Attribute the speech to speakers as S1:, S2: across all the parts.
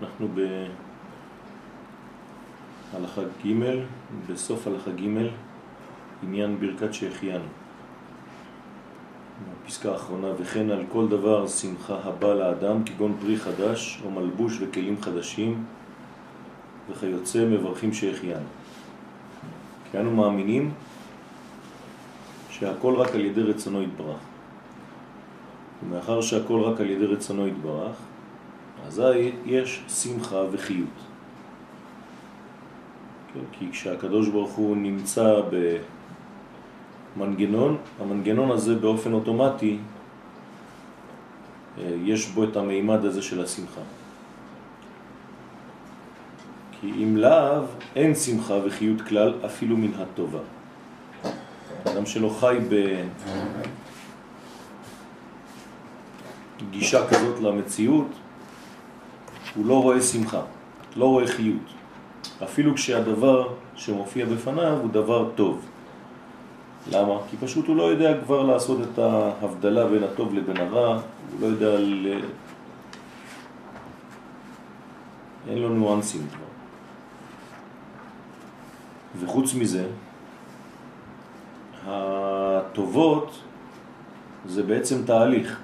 S1: אנחנו בהלכה ג', בסוף הלכה ג', עניין ברכת שהחיינו. הפסקה האחרונה, וכן על כל דבר שמחה הבא לאדם, כגון פרי חדש או מלבוש וכלים חדשים, וכיוצא מברכים שהחיינו. כי אנו מאמינים שהכל רק על ידי רצונו יתברך. ומאחר שהכל רק על ידי רצונו יתברך, אזי יש שמחה וחיות. כן, כי כשהקדוש ברוך הוא נמצא במנגנון, המנגנון הזה באופן אוטומטי, אה, יש בו את המימד הזה של השמחה. כי אם לאו, אין שמחה וחיות כלל אפילו מן הטובה. אדם שלא חי בגישה כזאת למציאות, הוא לא רואה שמחה, לא רואה חיות. אפילו כשהדבר שמופיע בפניו הוא דבר טוב. למה? כי פשוט הוא לא יודע כבר לעשות את ההבדלה בין הטוב לבין הרע, הוא לא יודע ל... אין לו ניואנסים כבר. וחוץ מזה, הטובות זה בעצם תהליך,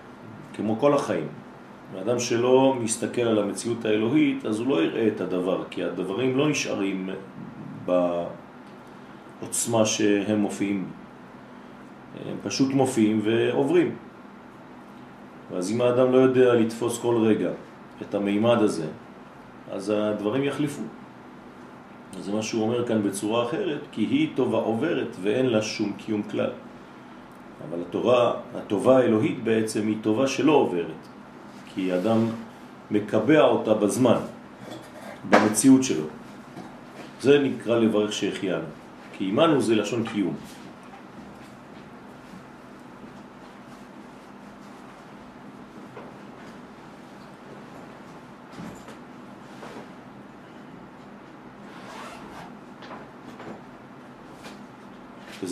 S1: כמו כל החיים. האדם שלא מסתכל על המציאות האלוהית, אז הוא לא יראה את הדבר, כי הדברים לא נשארים בעוצמה שהם מופיעים. הם פשוט מופיעים ועוברים. ואז אם האדם לא יודע לתפוס כל רגע את המימד הזה, אז הדברים יחליפו. אז זה מה שהוא אומר כאן בצורה אחרת, כי היא טובה עוברת ואין לה שום קיום כלל. אבל התורה, הטובה האלוהית בעצם היא טובה שלא עוברת. כי אדם מקבע אותה בזמן, במציאות שלו. זה נקרא לברך שהחיינו, כי אימנו זה לשון קיום.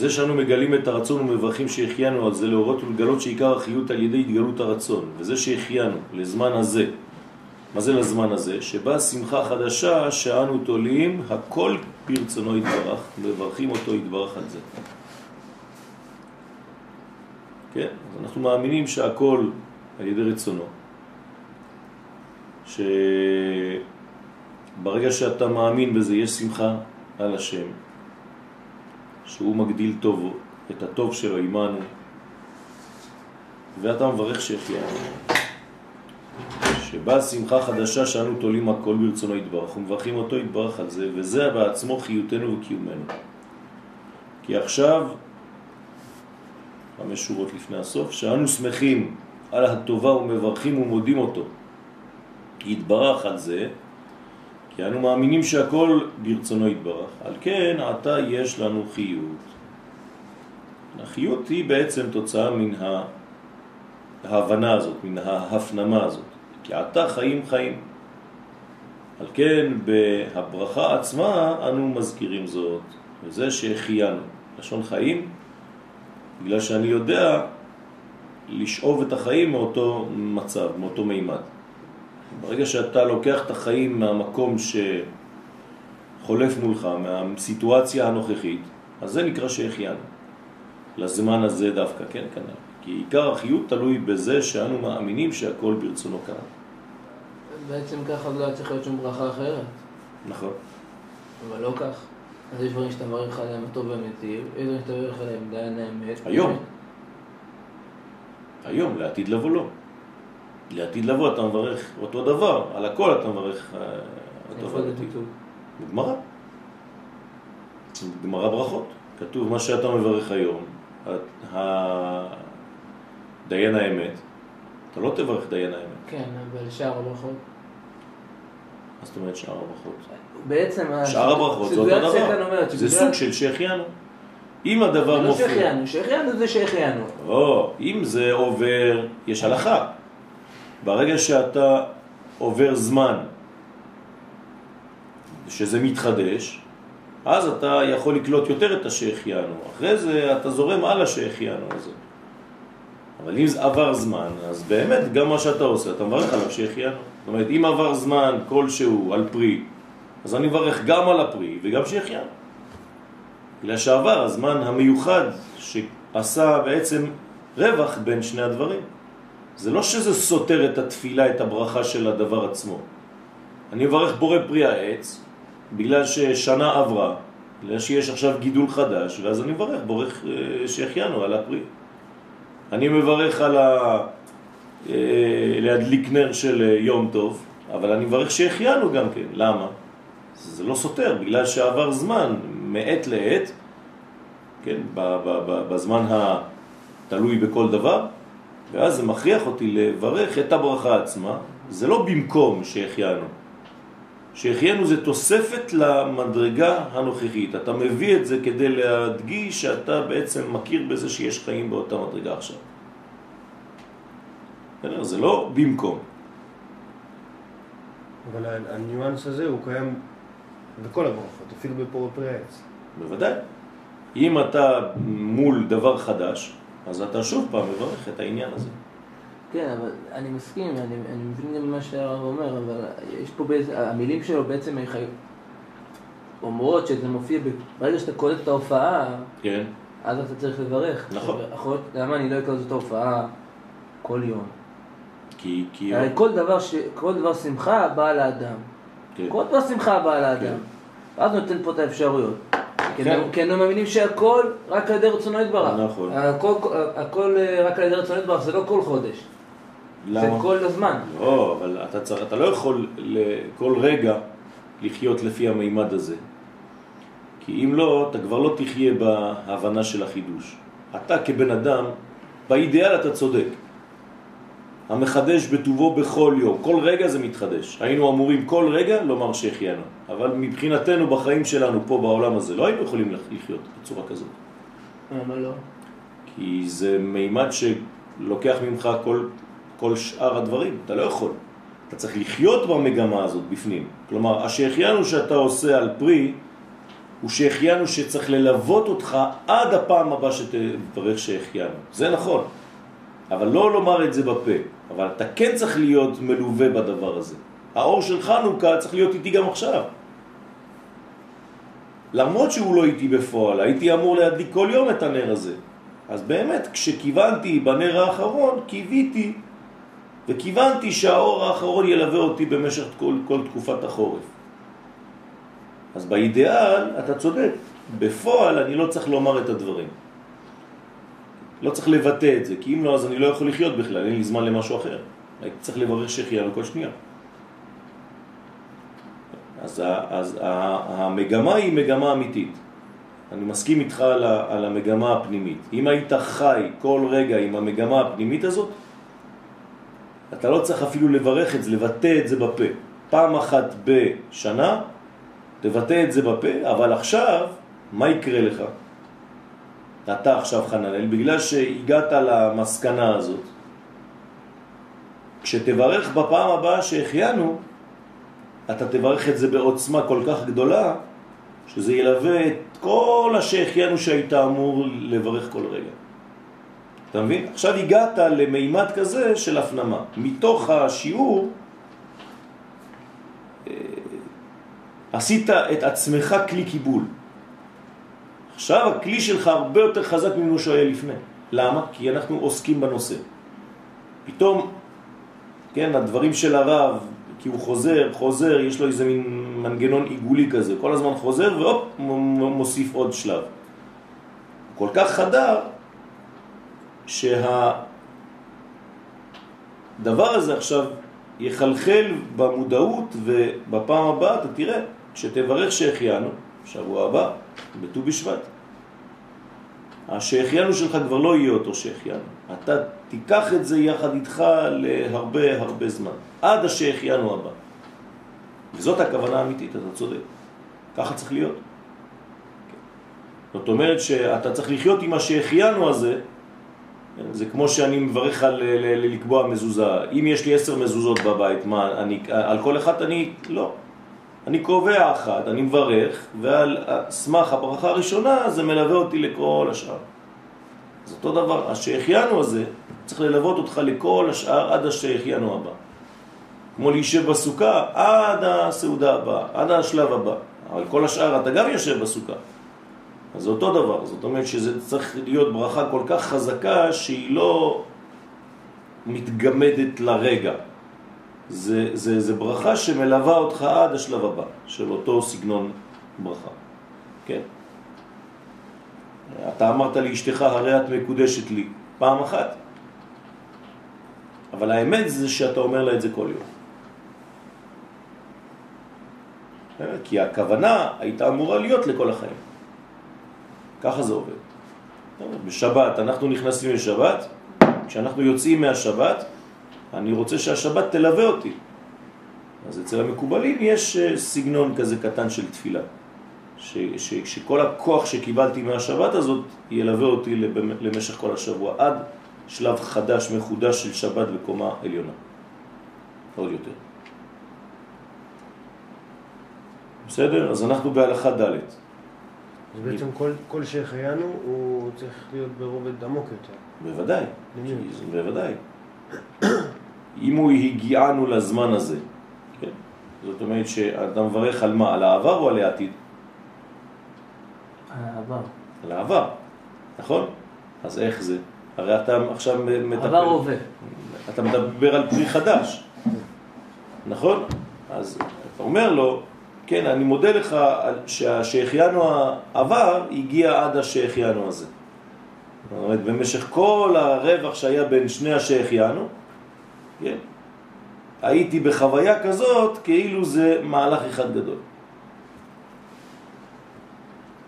S1: וזה שאנו מגלים את הרצון ומברכים שהחיינו על זה להורות ולגלות שעיקר החיות על ידי התגלות הרצון, וזה שהחיינו לזמן הזה. מה זה לזמן הזה? שבא שמחה חדשה שאנו תולים, הכל ברצונו יתברך, מברכים אותו יתברך על זה. כן, אז אנחנו מאמינים שהכל על ידי רצונו. שברגע שאתה מאמין בזה יש שמחה על השם, שהוא מגדיל טוב, את הטוב שלו עמנו, ואתה מברך שהחיינו. שבא שמחה חדשה שאנו תולים הכל ברצונו יתברך, ומברכים אותו יתברך על זה, וזה בעצמו חיותנו וקיומנו. כי עכשיו, חמש שורות לפני הסוף, שאנו שמחים על הטובה ומברכים ומודים אותו. יתברך על זה, כי אנו מאמינים שהכל ברצונו יתברך. על כן, עתה יש לנו חיות. החיות היא בעצם תוצאה מן ההבנה הזאת, מן ההפנמה הזאת. כי עתה חיים חיים. על כן, בהברכה עצמה אנו מזכירים זאת, וזה שהחיינו. לשון חיים, בגלל שאני יודע לשאוב את החיים מאותו מצב, מאותו מימד. ברגע שאתה לוקח את החיים מהמקום שחולף מולך, מהסיטואציה הנוכחית, אז זה נקרא שהחיינו. לזמן הזה דווקא, כן, כנראה. כי עיקר החיות תלוי בזה שאנו מאמינים שהכל ברצונו כאן.
S2: בעצם ככה לא צריך להיות שום ברכה אחרת.
S1: נכון.
S2: אבל לא כך. אז יש דברים שאתה מעריך עליהם הטוב והמטיב, יש דברים שאתה מעריך עליהם דיין האמת.
S1: היום. היום, לעתיד לבוא לא. לעתיד לבוא אתה מברך אותו דבר, על הכל אתה מברך
S2: אה, זה כתוב?
S1: בגמרא. בגמרא ברכות. כתוב מה שאתה מברך היום, דיין האמת, אתה לא תברך דיין האמת.
S2: כן, אבל שאר הברכות.
S1: מה זאת אומרת שאר הברכות?
S2: בעצם...
S1: שאר הברכות זה אותו דבר. זה סוג של שהחיינו. אם הדבר
S2: זה לא
S1: מופיע...
S2: שהחיינו, שהחיינו זה שהחיינו.
S1: לא, אם זה עובר, יש הלכה. ברגע שאתה עובר זמן שזה מתחדש, אז אתה יכול לקלוט יותר את השהחיינו. אחרי זה אתה זורם על השהחיינו הזה. אבל אם זה עבר זמן, אז באמת גם מה שאתה עושה, אתה מברך עליו שהחיינו. זאת אומרת, אם עבר זמן כלשהו על פרי, אז אני מברך גם על הפרי וגם שהחיינו. בגלל שעבר הזמן המיוחד שעשה בעצם רווח בין שני הדברים. זה לא שזה סותר את התפילה, את הברכה של הדבר עצמו. אני מברך בורא פרי העץ, בגלל ששנה עברה, בגלל שיש עכשיו גידול חדש, ואז אני מברך, בורך אה, שהחיינו על הפרי. אני מברך על ה... אה, להדליק נר של אה, יום טוב, אבל אני מברך שהחיינו גם כן. למה? זה לא סותר, בגלל שעבר זמן מעת לעת, כן, בזמן התלוי בכל דבר, ואז זה מכריח אותי לברך את הברכה עצמה, זה לא במקום שהחיינו. שהחיינו זה תוספת למדרגה הנוכחית. אתה מביא את זה כדי להדגיש שאתה בעצם מכיר בזה שיש חיים באותה מדרגה עכשיו. זה לא במקום.
S3: אבל הניואנס הזה הוא קיים בכל הברכות, אפילו בפרי העץ.
S1: בוודאי. אם אתה מול דבר חדש, אז אתה שוב פעם מברך את העניין הזה.
S2: כן, אבל אני מסכים, אני, אני מבין גם מה שהרב אומר, אבל יש פה באיזה, המילים שלו בעצם אומרות שזה מופיע, ברגע שאתה קולט את ההופעה,
S1: כן.
S2: אז אתה צריך לברך.
S1: נכון.
S2: עכשיו, למה אני לא אקלוט את ההופעה כל יום?
S1: כי... כי...
S2: הרי כל דבר, ש... כל דבר שמחה בא לאדם. כן. כל דבר שמחה בא לאדם. כן. ואז נותן פה את האפשרויות. כן. כי הם מאמינים שהכל רק על ידי רצונו יתברך.
S1: נכון.
S2: הכל, אה, רק על ידי רצונו יתברך, זה לא כל חודש. למה? זה כל הזמן.
S1: לא, אבל אתה, צריך, אתה לא יכול לכל רגע לחיות לפי המימד הזה. כי אם לא, אתה כבר לא תחיה בהבנה של החידוש. אתה כבן אדם, באידיאל אתה צודק. המחדש בטובו בכל יום. כל רגע זה מתחדש. היינו אמורים כל רגע לומר שהחיינו. אבל מבחינתנו בחיים שלנו פה בעולם הזה לא היינו יכולים לחיות בצורה כזאת.
S2: למה לא?
S1: כי זה מימד שלוקח ממך כל, כל שאר הדברים. אתה לא יכול. אתה צריך לחיות במגמה הזאת בפנים. כלומר, השהחיינו שאתה עושה על פרי, הוא שהחיינו שצריך ללוות אותך עד הפעם הבאה שתברך שהחיינו. זה נכון. אבל לא לומר את זה בפה. אבל אתה כן צריך להיות מלווה בדבר הזה. האור של חנוכה צריך להיות איתי גם עכשיו. למרות שהוא לא איתי בפועל, הייתי אמור להדליק כל יום את הנר הזה. אז באמת, כשכיוונתי בנר האחרון, קיוויתי וכיוונתי שהאור האחרון ילווה אותי במשך כל, כל תקופת החורף. אז באידאל אתה צודק, בפועל אני לא צריך לומר את הדברים. לא צריך לבטא את זה, כי אם לא, אז אני לא יכול לחיות בכלל, אין לי זמן למשהו אחר. הייתי צריך לברך שהחיינו כל שנייה. אז, אז המגמה היא מגמה אמיתית. אני מסכים איתך על, על המגמה הפנימית. אם היית חי כל רגע עם המגמה הפנימית הזאת, אתה לא צריך אפילו לברך את זה, לבטא את זה בפה. פעם אחת בשנה, תבטא את זה בפה, אבל עכשיו, מה יקרה לך? אתה עכשיו חננאל, בגלל שהגעת למסקנה הזאת, כשתברך בפעם הבאה שהחיינו, אתה תברך את זה בעוצמה כל כך גדולה, שזה ילווה את כל השהחיינו שהיית אמור לברך כל רגע. אתה מבין? עכשיו הגעת למימד כזה של הפנמה. מתוך השיעור אה, עשית את עצמך כלי קיבול. עכשיו הכלי שלך הרבה יותר חזק ממנו שהיה לפני. למה? כי אנחנו עוסקים בנושא. פתאום, כן, הדברים של הרב, כי הוא חוזר, חוזר, יש לו איזה מין מנגנון עיגולי כזה, כל הזמן חוזר והופ, מוסיף עוד שלב. כל כך חדר, שהדבר הזה עכשיו יחלחל במודעות ובפעם הבאה אתה תראה שתברך שהחיינו, שבוע הבא, בט"ו בשבט. השהחיינו שלך כבר לא יהיה אותו שהחיינו. אתה תיקח את זה יחד איתך להרבה הרבה זמן, עד השהחיינו הבא. וזאת הכוונה האמיתית, אתה צודק. ככה צריך להיות. זאת אומרת שאתה צריך לחיות עם השהחיינו הזה, זה כמו שאני מברך על לקבוע מזוזה. אם יש לי עשר מזוזות בבית, מה, אני, על כל אחד אני, לא. אני קובע אחת, אני מברך, ועל סמך הברכה הראשונה זה מלווה אותי לכל השאר. זה אותו דבר, השהחיינו הזה צריך ללוות אותך לכל השאר עד השהחיינו הבא. כמו להישב בסוכה עד הסעודה הבאה, עד השלב הבא. אבל כל השאר אתה גם יושב בסוכה. אז זה אותו דבר, זאת אומרת שזה צריך להיות ברכה כל כך חזקה שהיא לא מתגמדת לרגע. זה, זה, זה ברכה שמלווה אותך עד השלב הבא של אותו סגנון ברכה. כן? אתה אמרת לאשתך, הרי את מקודשת לי, פעם אחת. אבל האמת זה שאתה אומר לה את זה כל יום. כי הכוונה הייתה אמורה להיות לכל החיים. ככה זה עובד. בשבת, אנחנו נכנסים לשבת, כשאנחנו יוצאים מהשבת, אני רוצה שהשבת תלווה אותי. אז אצל המקובלים יש אה, סגנון כזה קטן של תפילה. ש, ש, שכל הכוח שקיבלתי מהשבת הזאת ילווה אותי למשך כל השבוע, עד שלב חדש, מחודש של שבת בקומה עליונה. עוד יותר. בסדר? אז אנחנו בהלכה ד'.
S3: אז בעצם כל, כל שהחיינו הוא צריך להיות ברובד עמוק יותר.
S1: בוודאי, בוודאי. אם הוא הגיענו לזמן הזה, כן? זאת אומרת שאתה מברך על מה? על העבר או על העתיד?
S2: על העבר.
S1: על העבר, נכון? אז איך זה? הרי אתה עכשיו
S2: מטפל... עבר הווה.
S1: אתה מדבר על פרי חדש, נכון? אז אתה אומר לו, כן, אני מודה לך שהשהחיינו העבר הגיע עד השהחיינו הזה. זאת אומרת, במשך כל הרווח שהיה בין שני השהחיינו, כן, הייתי בחוויה כזאת כאילו זה מהלך אחד גדול.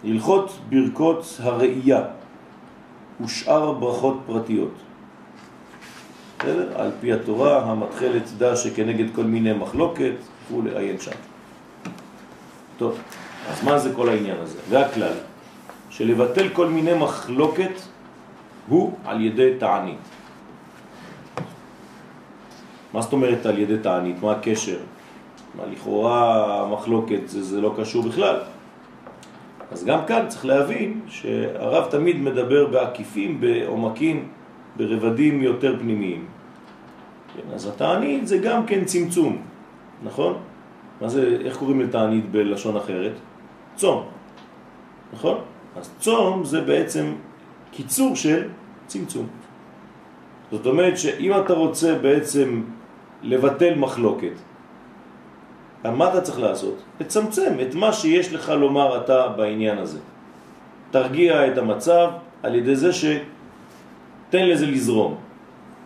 S1: הלכות ברכות הראייה ושאר ברכות פרטיות. בסדר? על פי התורה, המתחלת דע שכנגד כל מיני מחלוקת, הוא לעיין שם. טוב, אז מה זה כל העניין הזה? והכלל, שלבטל כל מיני מחלוקת הוא על ידי תענית. מה זאת אומרת על ידי תענית? מה הקשר? מה לכאורה המחלוקת זה, זה לא קשור בכלל. אז גם כאן צריך להבין שהרב תמיד מדבר בעקיפים, בעומקים, ברבדים יותר פנימיים. כן, אז התענית זה גם כן צמצום, נכון? מה זה, איך קוראים לתענית בלשון אחרת? צום, נכון? אז צום זה בעצם קיצור של צמצום. זאת אומרת שאם אתה רוצה בעצם לבטל מחלוקת, מה אתה צריך לעשות? לצמצם את מה שיש לך לומר אתה בעניין הזה. תרגיע את המצב על ידי זה שתן לזה לזרום.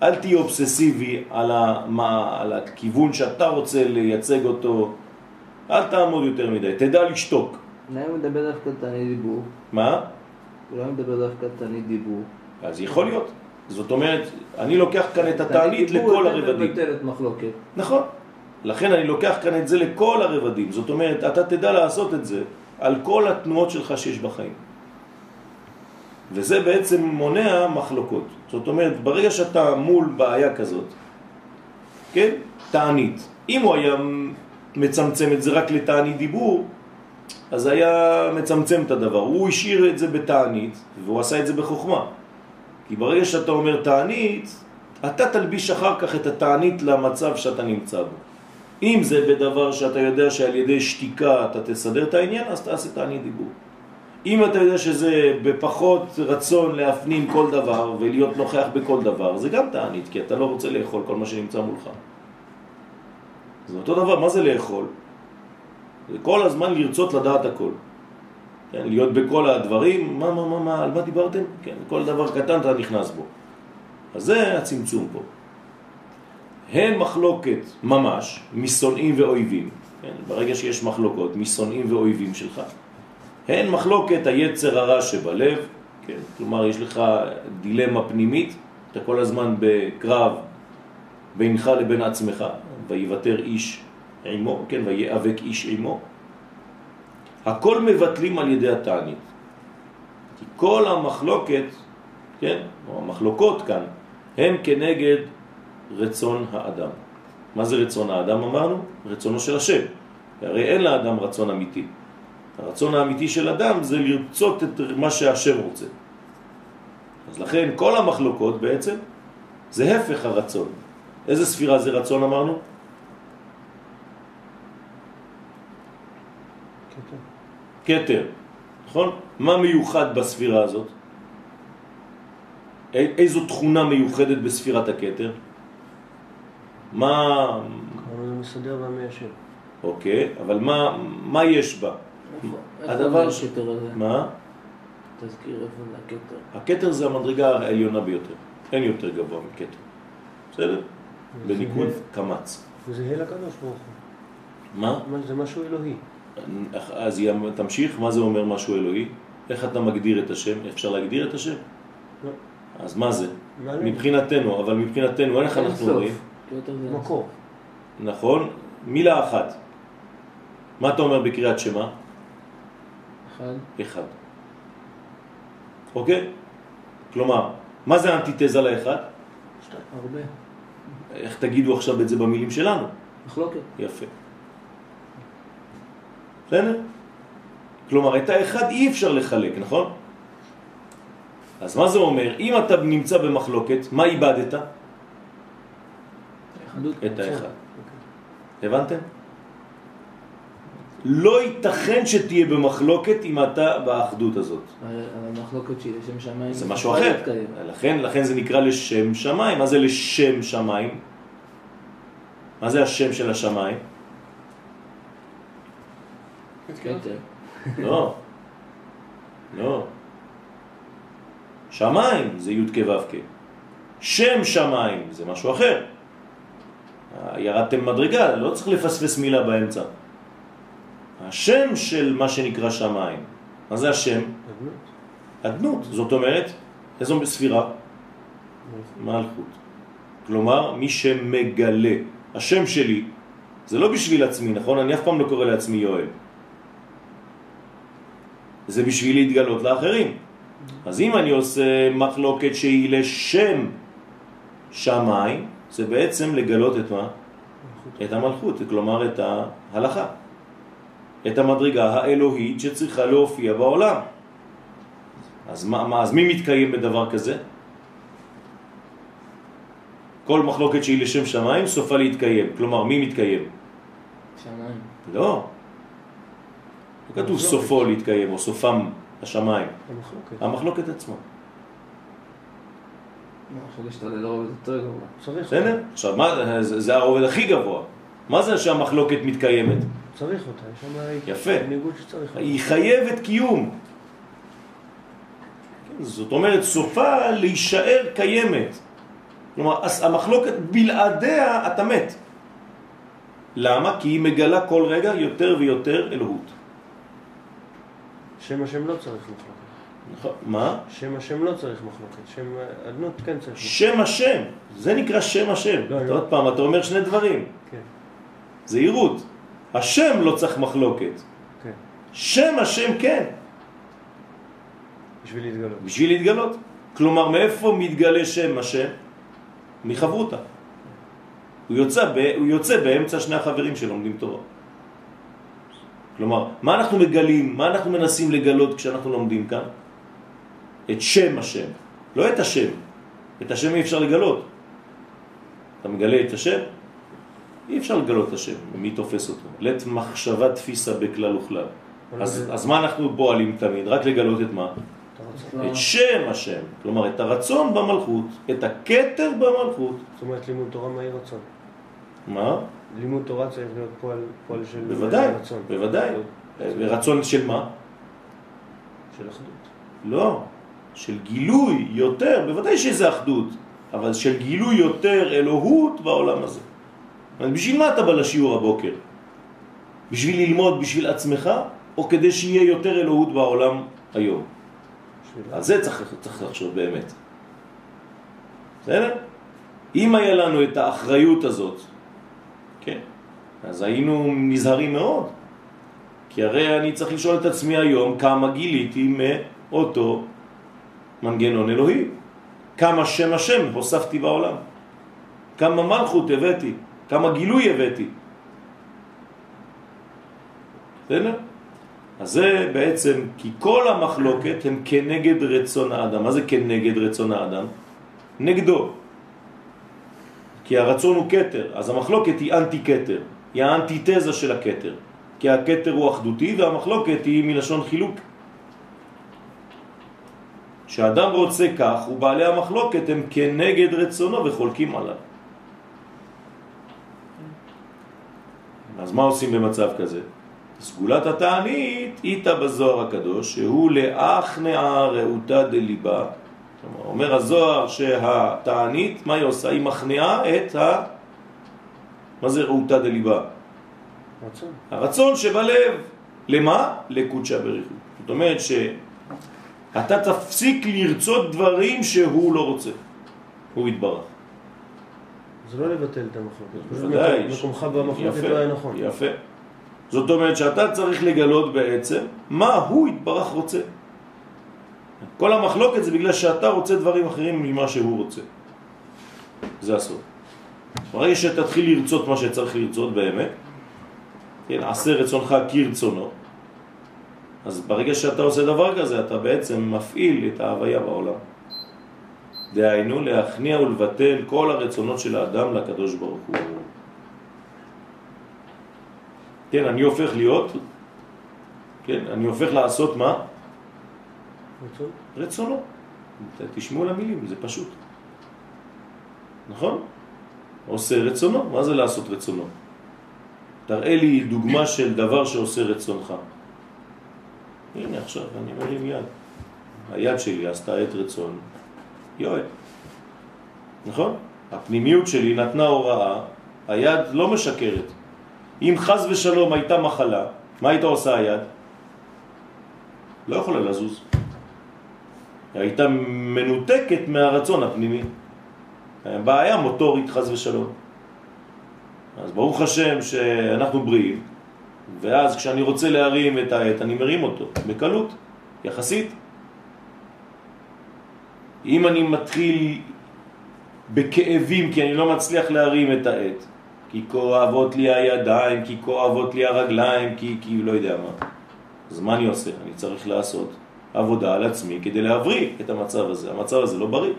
S1: אל תהיה אובססיבי על, המה, על הכיוון שאתה רוצה לייצג אותו, אל תעמוד יותר מדי, תדע לשתוק.
S2: אולי הוא מדבר דווקא תענית דיבור.
S1: מה?
S2: אולי הוא מדבר דווקא תענית דיבור.
S1: אז יכול להיות. זאת אומרת, אני לוקח כאן את התענית לכל הרבדים. נכון. לכן אני לוקח כאן את זה לכל הרבדים. זאת אומרת, אתה תדע לעשות את זה על כל התנועות שלך שיש בחיים. וזה בעצם מונע מחלוקות. זאת אומרת, ברגע שאתה מול בעיה כזאת, כן? תענית. אם הוא היה מצמצם את זה רק לתענית דיבור, אז היה מצמצם את הדבר. הוא השאיר את זה בתענית, והוא עשה את זה בחוכמה. כי ברגע שאתה אומר תענית, אתה תלביש אחר כך את התענית למצב שאתה נמצא בו. אם זה בדבר שאתה יודע שעל ידי שתיקה אתה תסדר את העניין, אז תעשה תענית דיבור. אם אתה יודע שזה בפחות רצון להפנים כל דבר ולהיות נוכח בכל דבר, זה גם תענית, כי אתה לא רוצה לאכול כל מה שנמצא מולך. זה אותו דבר, מה זה לאכול? זה כל הזמן לרצות לדעת הכל. כן, להיות בכל הדברים, מה, מה, מה, מה, על מה דיברתם? כן, כל דבר קטן אתה נכנס בו. אז זה הצמצום פה. הן מחלוקת ממש משונאים ואויבים, כן, ברגע שיש מחלוקות משונאים ואויבים שלך, הן מחלוקת היצר הרע שבלב, כן, כלומר יש לך דילמה פנימית, אתה כל הזמן בקרב בינך לבין עצמך, ויוותר איש עמו, כן, ויאבק איש עמו. הכל מבטלים על ידי התענית. כי כל המחלוקת, כן, או המחלוקות כאן, הם כנגד רצון האדם. מה זה רצון האדם אמרנו? רצונו של השם. הרי אין לאדם רצון אמיתי. הרצון האמיתי של אדם זה לרצות את מה שהשם רוצה. אז לכן כל המחלוקות בעצם זה הפך הרצון. איזה ספירה זה רצון אמרנו? כתר, נכון? מה מיוחד בספירה הזאת? איזו תכונה מיוחדת בספירת הכתר? מה...
S3: כמה זה מסדר והמיישב.
S1: אוקיי, אבל מה, מה יש בה?
S2: הדבר הכתר הזה?
S1: מה?
S2: תזכיר איפה זה הכתר.
S1: הכתר זה המדרגה העליונה ביותר, אין יותר גבוה מכתר, בסדר? בניקוד קמץ.
S3: זה הל הקדוש ברוך הוא.
S1: מה?
S3: זה משהו אלוהי.
S1: אז תמשיך, מה זה אומר משהו אלוהי? איך אתה מגדיר את השם? אפשר להגדיר את השם?
S3: לא.
S1: אז מה זה? מבחינתנו, אבל מבחינתנו, איך אנחנו רואים?
S3: מקור.
S1: נכון, מילה אחת. מה אתה אומר בקריאת שמה?
S2: אחד.
S1: אחד. אוקיי? כלומר, מה זה אנטיתזה לאחד?
S2: הרבה.
S1: איך תגידו עכשיו את זה במילים שלנו?
S2: מחלוקת.
S1: יפה. בסדר? כלומר, את האחד אי אפשר לחלק, נכון? אז מה זה אומר? אם אתה נמצא במחלוקת, מה איבדת? את האחד. הבנתם? לא ייתכן שתהיה במחלוקת אם אתה באחדות הזאת.
S2: המחלוקת שהיא לשם שמיים.
S1: זה משהו אחר. לכן, לכן זה נקרא לשם שמיים. מה זה לשם שמיים? מה זה השם של השמיים? לא. לא. שמיים זה י' כו' כ'. שם שמיים זה משהו אחר. ירדתם מדרגה, לא צריך לפספס מילה באמצע. השם של מה שנקרא שמיים. מה זה השם?
S3: אדנות.
S1: אדנות. זאת אומרת, איזו ספירה? מלכות. כלומר, מי שמגלה. השם שלי זה לא בשביל עצמי, נכון? אני אף פעם לא קורא לעצמי יואל. זה בשביל להתגלות לאחרים. אז אם אני עושה מחלוקת שהיא לשם שמיים, זה בעצם לגלות את מה? את המלכות, כלומר את ההלכה. את המדרגה האלוהית שצריכה להופיע בעולם. אז, מה, מה, אז מי מתקיים בדבר כזה? כל מחלוקת שהיא לשם שמיים סופה להתקיים. כלומר, מי מתקיים?
S2: שמיים.
S1: לא. לא כתוב סופו להתקיים או סופם השמיים.
S3: המחלוקת.
S1: המחלוקת עצמה. בסדר?
S3: אותה.
S1: עכשיו, מה, זה, זה הרובד הכי גבוה. מה זה שהמחלוקת מתקיימת?
S3: צריך אותה. יש שם
S1: יפה.
S3: ניגוד שצריך אותה.
S1: היא חייבת קיום. כן, זאת אומרת, סופה להישאר קיימת. כלומר, המחלוקת בלעדיה אתה מת. למה? כי היא מגלה כל רגע יותר ויותר אלוהות.
S3: שם השם לא צריך מחלוקת.
S1: נכון? מה?
S3: שם השם לא צריך מחלוקת. שם אדנות כן צריך מחלוקת.
S1: שם השם, זה נקרא שם השם.
S3: לא, לא.
S1: עוד פעם, אתה אומר שני דברים.
S3: כן,
S1: זהירות. השם לא צריך מחלוקת.
S3: כן.
S1: שם השם כן,
S3: בשביל להתגלות.
S1: בשביל להתגלות. כלומר, מאיפה מתגלה שם השם? מחברותה. הוא יוצא, ב, הוא יוצא באמצע שני החברים שלומדים תורה. כלומר, מה אנחנו מגלים, מה אנחנו מנסים לגלות כשאנחנו לומדים כאן? את שם השם, לא את השם. את השם אי אפשר לגלות. אתה מגלה את השם? אי אפשר לגלות את השם, מי תופס אותו? לית מחשבה תפיסה בכלל וכלל. אז, אז מה אנחנו פועלים תמיד? רק לגלות את מה? את שם השם, כלומר את הרצון במלכות, את הכתר במלכות.
S3: זאת אומרת לימוד תורה מהי רצון.
S1: מה?
S3: לימוד תורה צריך להיות פועל, פועל של
S1: בוודאי,
S3: רצון.
S1: בוודאי. רצון של מה?
S3: של אחדות.
S1: לא, של גילוי יותר, בוודאי שזה אחדות, אבל של גילוי יותר אלוהות בעולם הזה. אז בשביל מה אתה בא לשיעור הבוקר? בשביל ללמוד בשביל עצמך, או כדי שיהיה יותר אלוהות בעולם היום? על זה צריך, צריך לחשוב באמת. בסדר? אם היה לנו את האחריות הזאת, כן, אז היינו נזהרים מאוד. כי הרי אני צריך לשאול את עצמי היום כמה גיליתי אותו מנגנון אלוהי. כמה שם השם הוספתי בעולם, כמה מלכות הבאתי, כמה גילוי הבאתי. בסדר? אז זה בעצם, כי כל המחלוקת הם כנגד רצון האדם. מה זה כנגד רצון האדם? נגדו. כי הרצון הוא קטר, אז המחלוקת היא אנטי קטר, היא האנטיתזה של הקטר. כי הקטר הוא אחדותי והמחלוקת היא מלשון חילוק. כשאדם רוצה כך, ובעלי המחלוקת הם כנגד רצונו וחולקים עליו. אז מה עושים במצב כזה? סגולת התענית איתה בזוהר הקדוש, שהוא לאחנעה ראותה דליבה. אומר הזוהר שהתענית, מה היא עושה? היא מכנעה את ה... מה זה ראותה דליבה?
S3: רצון.
S1: הרצון שבלב. למה? לקודשה בריחו. זאת אומרת שאתה תפסיק לרצות דברים שהוא לא רוצה. הוא יתברך.
S3: זה לא לבטל את המחלוקת.
S1: בוודאי.
S3: מקומך במחלוקת לא היה נכון.
S1: יפה. זאת אומרת שאתה צריך לגלות בעצם מה הוא יתברך רוצה. כל המחלוקת זה בגלל שאתה רוצה דברים אחרים ממה שהוא רוצה. זה הסוד. ברגע שתתחיל לרצות מה שצריך לרצות באמת, כן, עשה רצונך כרצונו, אז ברגע שאתה עושה דבר כזה, אתה בעצם מפעיל את ההוויה בעולם. דהיינו להכניע ולבטל כל הרצונות של האדם לקדוש ברוך הוא. כן, אני הופך להיות, כן, אני הופך לעשות מה?
S3: רצון?
S1: רצונו. תשמעו למילים, זה פשוט. נכון? עושה רצונו, מה זה לעשות רצונו? תראה לי דוגמה של דבר שעושה רצונך. הנה עכשיו, אני מרים יד. היד שלי עשתה את רצון יואל. נכון? הפנימיות שלי נתנה הוראה, היד לא משקרת. אם חז ושלום הייתה מחלה, מה הייתה עושה היד? לא יכולה לזוז. הייתה מנותקת מהרצון הפנימי. בעיה מוטורית חז ושלום. אז ברוך השם שאנחנו בריאים, ואז כשאני רוצה להרים את העט, אני מרים אותו, בקלות, יחסית. אם אני מתחיל בכאבים כי אני לא מצליח להרים את העט, כי כואבות לי הידיים, כי כואבות לי הרגליים, כי, כי לא יודע מה. אז מה אני עושה? אני צריך לעשות עבודה על עצמי כדי להבריא את המצב הזה. המצב הזה לא בריא.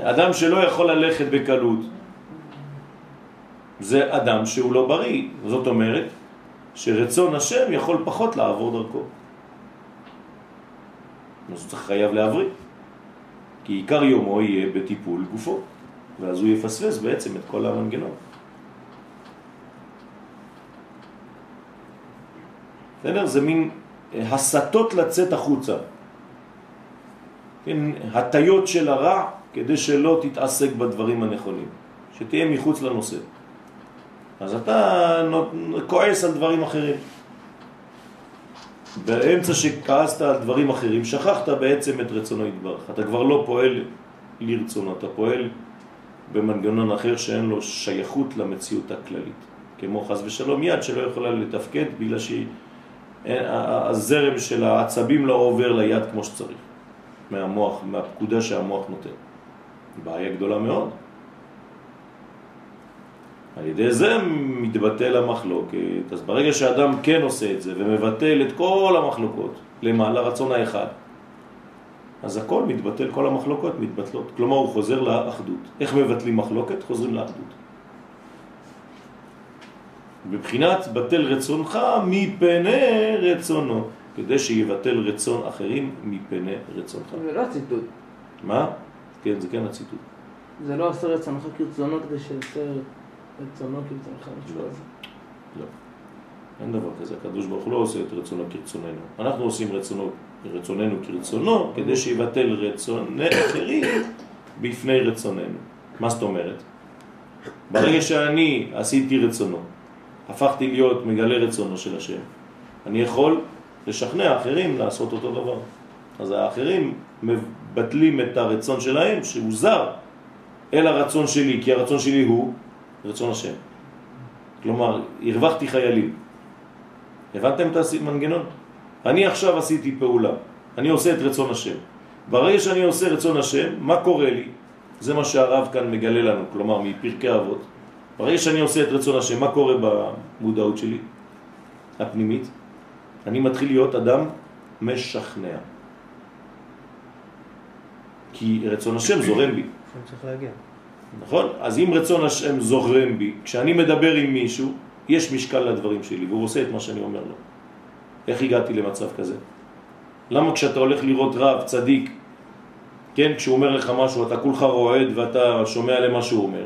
S1: אדם שלא יכול ללכת בקלות, זה אדם שהוא לא בריא. זאת אומרת שרצון השם יכול פחות לעבור דרכו. אז הוא חייב להבריא. כי עיקר יומו יהיה בטיפול גופו, ואז הוא יפספס בעצם את כל המנגנון. בסדר? זה מין הסתות לצאת החוצה. כן, הטיות של הרע כדי שלא תתעסק בדברים הנכונים, שתהיה מחוץ לנושא. אז אתה כועס על דברים אחרים. באמצע שכעסת על דברים אחרים, שכחת בעצם את רצונו יתברך. אתה כבר לא פועל לרצונו, אתה פועל במנגנון אחר שאין לו שייכות למציאות הכללית. כמו חז ושלום יד שלא יכולה לתפקד בגלל שהזרם של העצבים לא עובר ליד כמו שצריך, מהמוח, מהפקודה שהמוח נותן. בעיה גדולה מאוד. על ידי זה מתבטל המחלוקת. אז ברגע שאדם כן עושה את זה ומבטל את כל המחלוקות למעלה רצון האחד, אז הכל מתבטל, כל המחלוקות מתבטלות. כלומר, הוא חוזר לאחדות. איך מבטלים מחלוקת? חוזרים לאחדות. בבחינת בטל רצונך מפני רצונו, כדי שיבטל רצון אחרים מפני רצונך.
S2: זה לא הציטוט.
S1: מה? כן, זה כן הציטוט.
S2: זה לא עשה רצונך כרצונו כדי שיעשה רצונו כרצונך.
S1: לא. לא. אין דבר כזה, הקדוש ברוך הוא לא עושה את רצונו כרצוננו. אנחנו עושים רצונו, רצוננו כרצונו, כדי שיבטל רצוני אחרים בפני רצוננו. מה זאת אומרת? ברגע שאני עשיתי רצונו, הפכתי להיות מגלה רצונו של השם, אני יכול לשכנע אחרים לעשות אותו דבר. אז האחרים מבטלים את הרצון שלהם, שהוא זר, אל הרצון שלי, כי הרצון שלי הוא רצון השם. כלומר, הרווחתי חיילים. הבנתם את המנגנון? אני עכשיו עשיתי פעולה. אני עושה את רצון השם. ברגע שאני עושה רצון השם, מה קורה לי? זה מה שהרב כאן מגלה לנו, כלומר מפרקי אבות. ברגע שאני עושה את רצון השם, מה קורה במודעות שלי, הפנימית? אני מתחיל להיות אדם משכנע. כי רצון השם זורם בי.
S3: צריך להגיע.
S1: נכון? אז אם רצון השם זורם בי, כשאני מדבר עם מישהו, יש משקל לדברים שלי, והוא עושה את מה שאני אומר לו. איך הגעתי למצב כזה? למה כשאתה הולך לראות רב, צדיק, כן, כשהוא אומר לך משהו, אתה כולך רועד ואתה שומע למה שהוא אומר?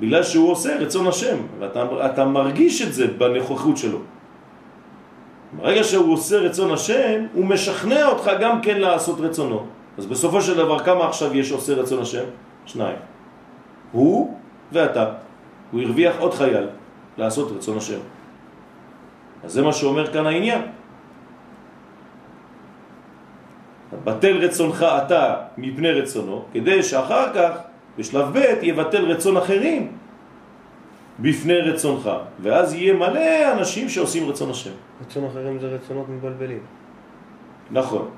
S1: בגלל שהוא עושה רצון השם, ואתה מרגיש את זה בנוכחות שלו. ברגע שהוא עושה רצון השם, הוא משכנע אותך גם כן לעשות רצונו. אז בסופו של דבר, כמה עכשיו יש עושה רצון השם? שניים. הוא ואתה. הוא הרוויח עוד חייל לעשות רצון השם. אז זה מה שאומר כאן העניין. בטל רצונך אתה מפני רצונו, כדי שאחר כך, בשלב ב', יבטל רצון אחרים בפני רצונך, ואז יהיה מלא אנשים שעושים רצון השם.
S3: רצון אחרים זה רצונות מבלבלים.
S1: נכון.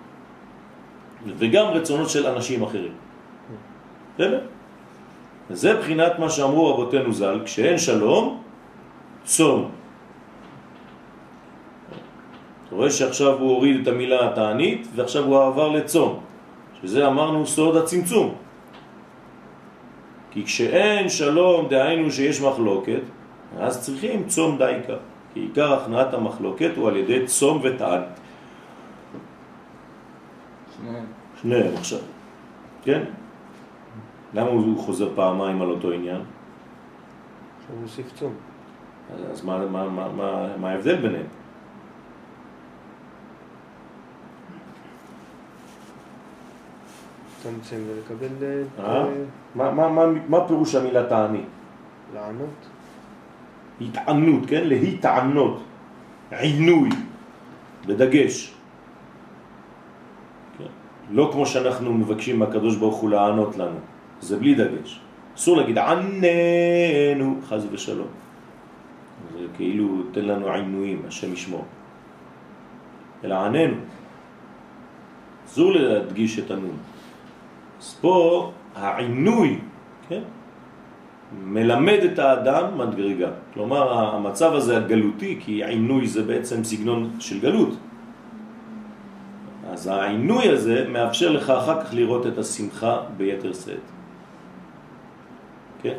S1: וגם רצונות של אנשים אחרים. בסדר? זה בחינת מה שאמרו רבותינו ז"ל, כשאין שלום, צום. אתה רואה שעכשיו הוא הוריד את המילה התענית ועכשיו הוא עבר לצום, שזה אמרנו סוד הצמצום. כי כשאין שלום, דהיינו שיש מחלוקת, אז צריכים צום דייקה. כי עיקר הכנעת המחלוקת הוא על ידי צום ותענית. שניהם. שניהם עכשיו. כן? למה הוא חוזר פעמיים על אותו עניין?
S3: שהוא מוסיף צום.
S1: אז מה, מה, מה, מה, מה ההבדל ביניהם?
S3: לצמצם ולקבל... אה?
S1: אה? מה, פירוש המילה תעני?
S3: לענות.
S1: התענות, כן? להתענות. עינוי, בדגש. כן? לא כמו שאנחנו מבקשים מהקדוש ברוך הוא לענות לנו, זה בלי דגש. אסור להגיד עננו, חז ושלום. זה כאילו תן לנו עינויים, השם ישמור. אלא עננו. אסור להדגיש את הנון. אז פה העינוי, כן? מלמד את האדם מדרגה. כלומר, המצב הזה הגלותי, כי עינוי זה בעצם סגנון של גלות. אז העינוי הזה מאפשר לך אחר כך לראות את השמחה ביתר שאת. כן?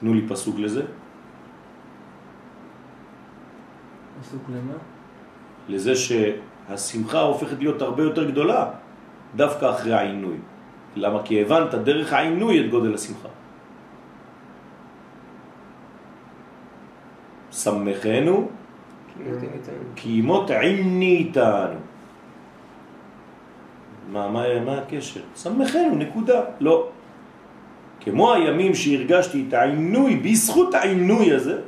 S1: תנו לי פסוק לזה.
S2: פסוק למה?
S1: לזה שהשמחה הופכת להיות הרבה יותר גדולה. דווקא אחרי העינוי. למה? כי הבנת דרך העינוי את גודל השמחה. שמחנו כי ימות עיני איתנו. מה, מה, מה הקשר? שמחנו, נקודה. לא. כמו הימים שהרגשתי את העינוי, בזכות העינוי הזה,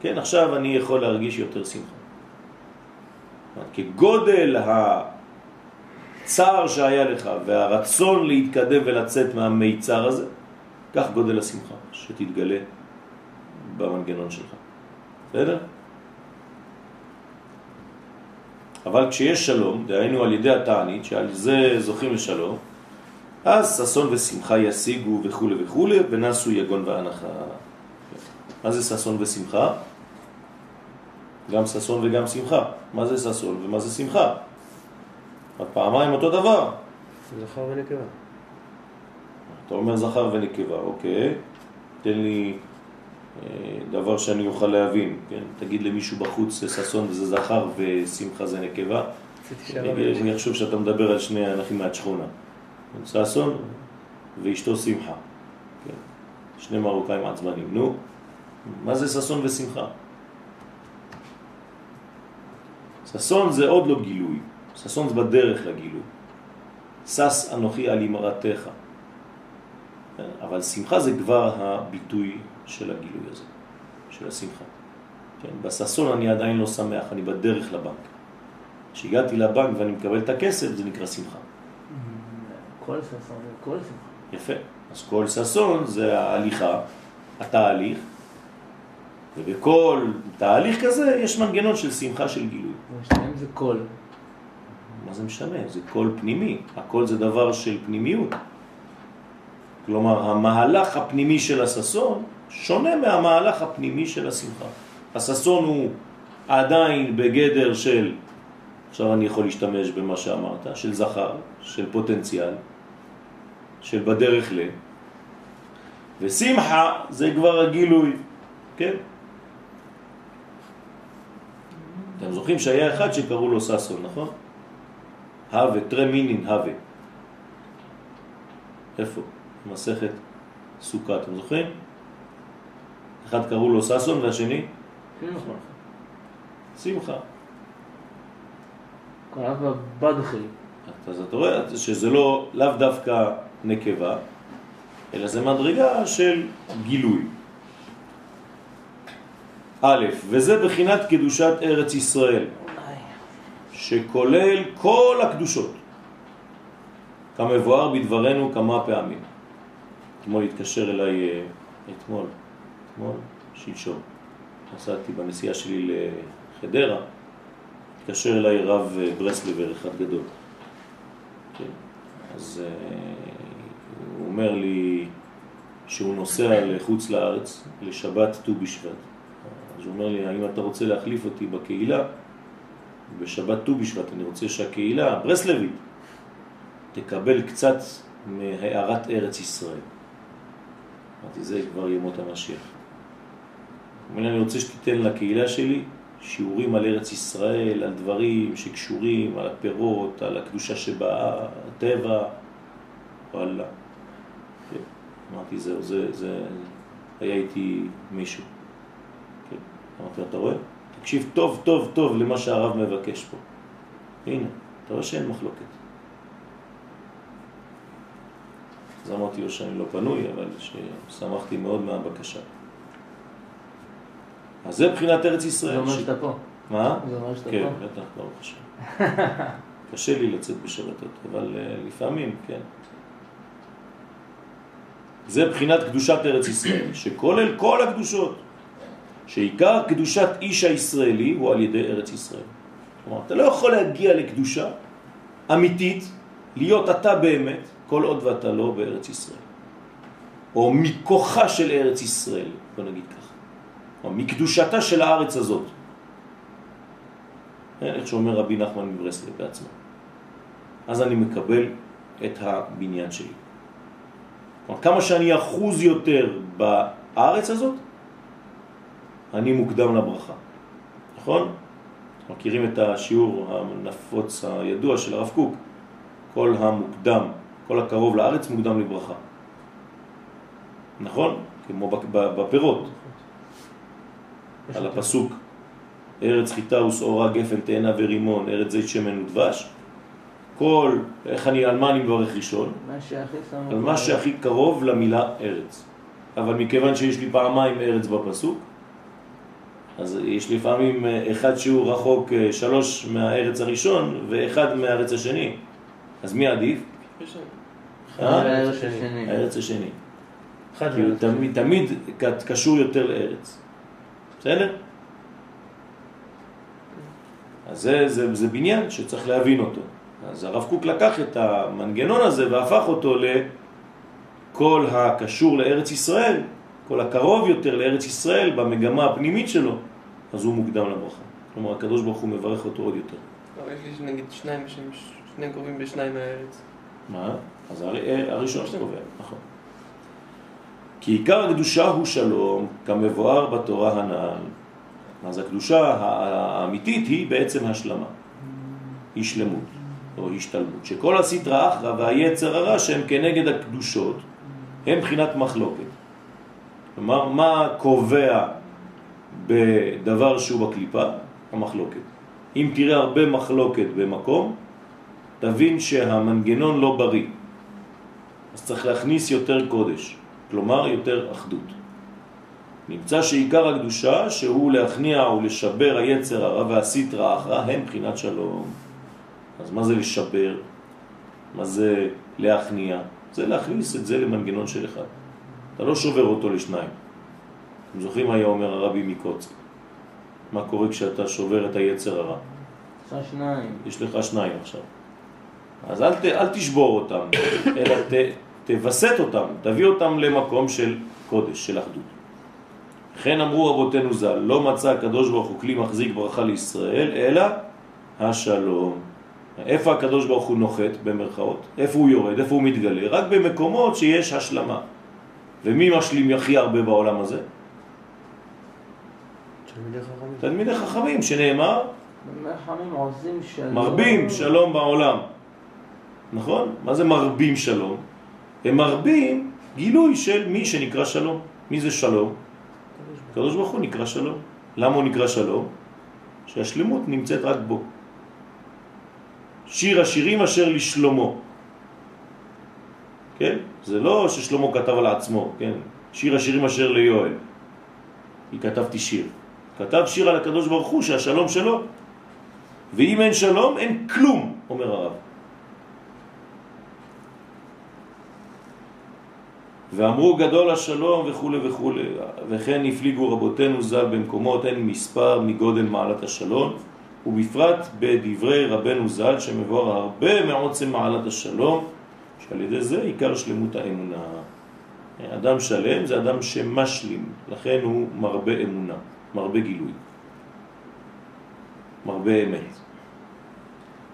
S1: כן, עכשיו אני יכול להרגיש יותר שמחה. כגודל ה... הצער שהיה לך והרצון להתקדם ולצאת מהמיצר הזה, כך גודל השמחה שתתגלה במנגנון שלך. בסדר? אבל כשיש שלום, דהיינו על ידי התענית, שעל זה זוכים לשלום, אז ששון ושמחה ישיגו וכו' וכו', ונסו יגון והנחה. מה זה ששון ושמחה? גם ששון וגם שמחה. מה זה ששון ומה זה שמחה? פעמיים אותו דבר.
S3: זכר ונקבה.
S1: אתה אומר זכר ונקבה, אוקיי. תן לי אה, דבר שאני אוכל להבין, כן? תגיד למישהו בחוץ ששון זה זכר ושמחה זה נקבה. אני חושב שאתה מדבר על שני אנשים מהשכונה. ששון ואשתו שמחה. כן. שני מרוקאים עצמנים. נו, מה זה ששון ושמחה? ששון זה עוד לא גילוי. ששון זה בדרך לגילוי. שש אנוכי על אמרתך. אבל שמחה זה כבר הביטוי של הגילוי הזה, של השמחה. כן? בששון אני עדיין לא שמח, אני בדרך לבנק. כשהגעתי לבנק ואני מקבל את הכסף, זה נקרא שמחה.
S2: כל ששון זה כל שמחה.
S1: יפה. אז כל ששון זה ההליכה, התהליך, ובכל תהליך כזה יש מנגנון של שמחה של גילוי.
S2: שניהם זה כל.
S1: מה זה משנה? זה קול פנימי, הקול זה דבר של פנימיות. כלומר, המהלך הפנימי של הססון שונה מהמהלך הפנימי של השמחה. הססון הוא עדיין בגדר של, עכשיו אני יכול להשתמש במה שאמרת, של זכר, של פוטנציאל, של בדרך ל... ושמחה זה כבר הגילוי, כן? אתם זוכרים שהיה אחד שקראו לו ססון, נכון? הווה, טרמינין הווה. איפה? מסכת סוכה, אתם זוכרים? אחד קראו לו ססון והשני?
S2: שמחה.
S1: שמחה.
S2: קרב בבדחי.
S1: אז אתה רואה שזה לא, לאו דווקא נקבה, אלא זה מדרגה של גילוי. א', וזה בחינת קדושת ארץ ישראל, שכולל כל הקדושות, כמבואר בדברנו כמה פעמים. אתמול התקשר אליי, אה, אתמול, אתמול, שלשום, נסעתי בנסיעה שלי לחדרה, התקשר אליי רב אה, ברסלבר, אחד גדול. כן. אז uh, הוא אומר לי שהוא נוסע לחוץ לארץ לשבת ט"ו בשבט. אז הוא אומר לי, האם אתה רוצה להחליף אותי בקהילה? בשבת ט"ו בשבט אני רוצה שהקהילה ברסלבית תקבל קצת מהערת ארץ ישראל. אמרתי, זה כבר ימות המשיח. אומר אני רוצה שתיתן לקהילה שלי שיעורים על ארץ ישראל, על דברים שקשורים, על הפירות, על הקדושה שבאה, הטבע, וואלה. כן. אמרתי, זהו, זה, זה, היה איתי מישהו. כן. אמרתי, אתה רואה? תקשיב טוב טוב טוב למה שהרב מבקש פה. הנה, אתה רואה שאין מחלוקת. אז אמרתי לו שאני לא פנוי, אבל ששמחתי מאוד מהבקשה. אז זה בחינת ארץ ישראל.
S2: זה אומר שאתה פה.
S1: מה?
S2: זה אומר שאתה
S1: כן,
S2: פה.
S1: בטח, ברוך השם. קשה לי לצאת בשבתות, אבל uh, לפעמים, כן. זה בחינת קדושת ארץ ישראל, שכולל כל הקדושות, שעיקר קדושת איש הישראלי הוא על ידי ארץ ישראל. כלומר, אתה לא יכול להגיע לקדושה אמיתית, להיות אתה באמת, כל עוד ואתה לא בארץ ישראל. או מכוחה של ארץ ישראל, בוא נגיד ככה. או מקדושתה של הארץ הזאת. כן, איך שאומר רבי נחמן מברסלב בעצמו. אז אני מקבל את הבניין שלי. כלומר, כמה שאני אחוז יותר בארץ הזאת, אני מוקדם לברכה. נכון? מכירים את השיעור הנפוץ הידוע של הרב קוק, כל המוקדם, כל הקרוב לארץ מוקדם לברכה. נכון? כמו בפירות. על הפסוק ארץ חיטה ושעורה גפן תאנה ורימון, ארץ זית שמן ודבש. כל, איך אני, על מה אני מברך ראשון? על מה שהכי קרוב למילה ארץ. אבל מכיוון שיש לי פעמיים ארץ בפסוק, אז יש לפעמים אחד שהוא רחוק אה, שלוש מהארץ הראשון ואחד מהארץ השני. אז מי עדיף? אה?
S2: הארץ השני.
S1: כי הוא תמיד קשור יותר לארץ. בסדר? אז זה, זה, זה בניין שצריך להבין אותו. אז הרב קוק לקח את המנגנון הזה והפך אותו לכל הקשור לארץ ישראל, כל הקרוב יותר לארץ ישראל במגמה הפנימית שלו, אז הוא מוקדם לברכה. כלומר, הקדוש ברוך הוא מברך אותו עוד יותר.
S4: אבל יש לי נגיד שניים שהם שני קרובים בשניים מהארץ.
S1: מה? אז הר... הראשון שקובע, נכון. כי עיקר הקדושה הוא שלום, כמבואר בתורה הנ"ל. אז הקדושה האמיתית היא בעצם השלמה, היא שלמות או השתלמות, שכל הסטרא אחרא והיצר הרע שהם כנגד הקדושות הם בחינת מחלוקת. כלומר, מה קובע בדבר שהוא בקליפה? המחלוקת. אם תראה הרבה מחלוקת במקום, תבין שהמנגנון לא בריא. אז צריך להכניס יותר קודש, כלומר יותר אחדות. נמצא שעיקר הקדושה שהוא להכניע ולשבר היצר הרע והסטרא אחרא הם בחינת שלום. אז מה זה לשבר? מה זה להכניע? זה להכניס את זה למנגנון של אחד. אתה לא שובר אותו לשניים. אתם זוכרים מה היה אומר הרבי מקוצק? מה קורה כשאתה שובר את היצר הרע?
S2: עשה שניים.
S1: יש לך שניים עכשיו. אז אל, ת, אל תשבור אותם, אלא ת, תווסת אותם, תביא אותם למקום של קודש, של אחדות. לכן אמרו רבותינו ז"ל, לא מצא הקדוש ברוך הוא כלי מחזיק ברכה לישראל, אלא השלום. איפה הקדוש ברוך הוא נוחת במרכאות? איפה הוא יורד? איפה הוא מתגלה? רק במקומות שיש השלמה. ומי משלים הכי הרבה בעולם הזה?
S3: תלמידי חכמים.
S1: תלמידי חכמים, שנאמר,
S2: חכמים עושים שלום.
S1: מרבים שלום בעולם. נכון? מה זה מרבים שלום? הם מרבים גילוי של מי שנקרא שלום. מי זה שלום? הקדוש ברוך הוא נקרא שלום. למה הוא נקרא שלום? שהשלמות נמצאת רק בו. שיר השירים אשר לשלומו. כן? זה לא ששלמה כתב על עצמו, כן? שיר השירים אשר ליואל. כי כתבתי שיר. כתב שיר על הקדוש ברוך הוא שהשלום שלו. ואם אין שלום, אין כלום, אומר הרב. ואמרו גדול השלום וכו' וכו', וכן הפליגו רבותינו ז"ל במקומות אין מספר מגודל מעלת השלום, ובפרט בדברי רבנו ז"ל שמבואר הרבה מעוצם מעלת השלום, שעל ידי זה עיקר שלמות האמונה. אדם שלם זה אדם שמשלים, לכן הוא מרבה אמונה, מרבה גילוי, מרבה אמת.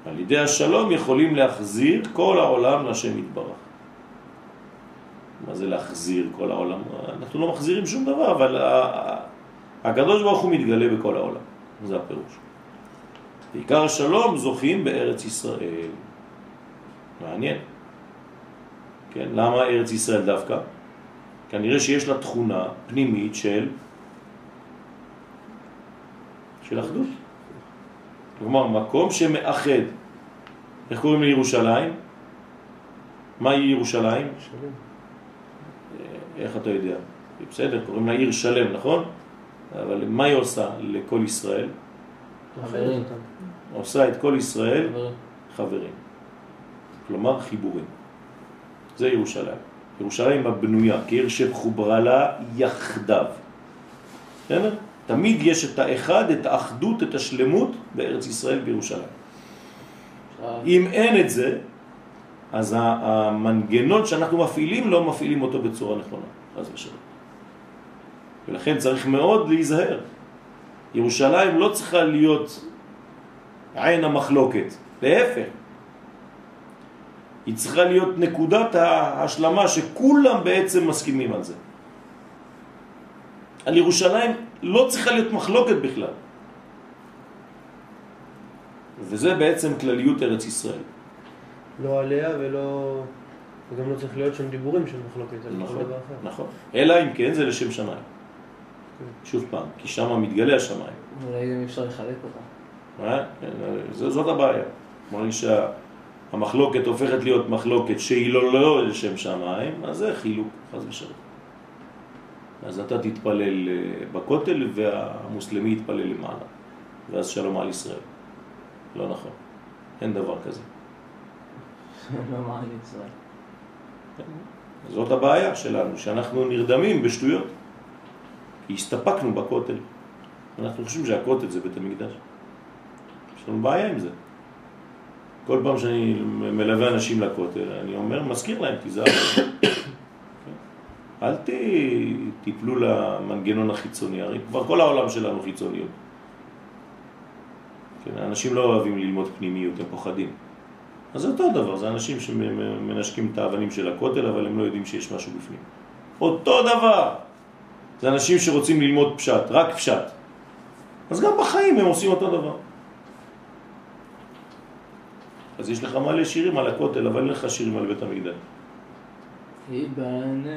S1: על ידי השלום יכולים להחזיר כל העולם לשם יתברך. מה זה להחזיר כל העולם? אנחנו לא מחזירים שום דבר, אבל הקדוש ברוך הוא מתגלה בכל העולם. זה הפירוש. בעיקר השלום זוכים בארץ ישראל. מעניין. כן, למה ארץ ישראל דווקא? כנראה שיש לה תכונה פנימית של של אחדות. כלומר, מקום שמאחד. איך קוראים לירושלים? מהי ירושלים?
S3: שלם.
S1: איך אתה יודע? בסדר, קוראים לה עיר שלם, נכון? אבל מה היא עושה לכל ישראל?
S2: חברים.
S1: עושה את כל ישראל
S2: חברים.
S1: חברים. כלומר חיבורים. זה ירושלים. ירושלים הבנויה, כעיר שחוברה לה יחדיו. בסדר? תמיד יש את האחד, את האחדות, את השלמות בארץ ישראל בירושלים. אם אין את זה, אז המנגנון שאנחנו מפעילים לא מפעילים אותו בצורה נכונה, חס ושלום. ולכן צריך מאוד להיזהר. ירושלים לא צריכה להיות עין המחלוקת, להפך. היא צריכה להיות נקודת ההשלמה שכולם בעצם מסכימים על זה. על ירושלים לא צריכה להיות מחלוקת בכלל. וזה בעצם כלליות ארץ ישראל.
S3: לא עליה ולא... וגם לא צריך להיות שם דיבורים של מחלוקת על כל
S1: נכון,
S3: דבר אחר.
S1: נכון. אלא אם כן זה לשם שמיים. שוב פעם, כי שם מתגלה השמיים.
S2: אולי גם אפשר לחלק אותה.
S1: אה? כן, ז- זאת הבעיה. כלומר שהמחלוקת הופכת להיות מחלוקת שהיא לא לא לשם שמיים, אז זה חילוק, חס ושלום. אז אתה תתפלל אה, בכותל והמוסלמי יתפלל למעלה, ואז שלום על ישראל. לא נכון, אין דבר כזה.
S2: לא מעניין ישראל.
S1: זאת הבעיה שלנו, שאנחנו נרדמים בשטויות. כי הסתפקנו בכותל. אנחנו חושבים שהכותל זה בית המקדש. יש לנו בעיה עם זה. כל פעם שאני מלווה אנשים לכותל, אני אומר, מזכיר להם, תיזהרו. אל ת... תיפלו למנגנון החיצוני, הרי כבר כל העולם שלנו חיצוניות. כן, האנשים לא אוהבים ללמוד פנימיות, הם פוחדים. אז זה אותו דבר, זה אנשים שמנשקים את האבנים של הכותל, אבל הם לא יודעים שיש משהו בפנים. אותו דבר. זה אנשים שרוצים ללמוד פשט, רק פשט. אז גם בחיים הם עושים אותו דבר. אז יש לך מלא שירים על הכותל, אבל אין לך שירים על בית המקדש.
S2: ייבנה,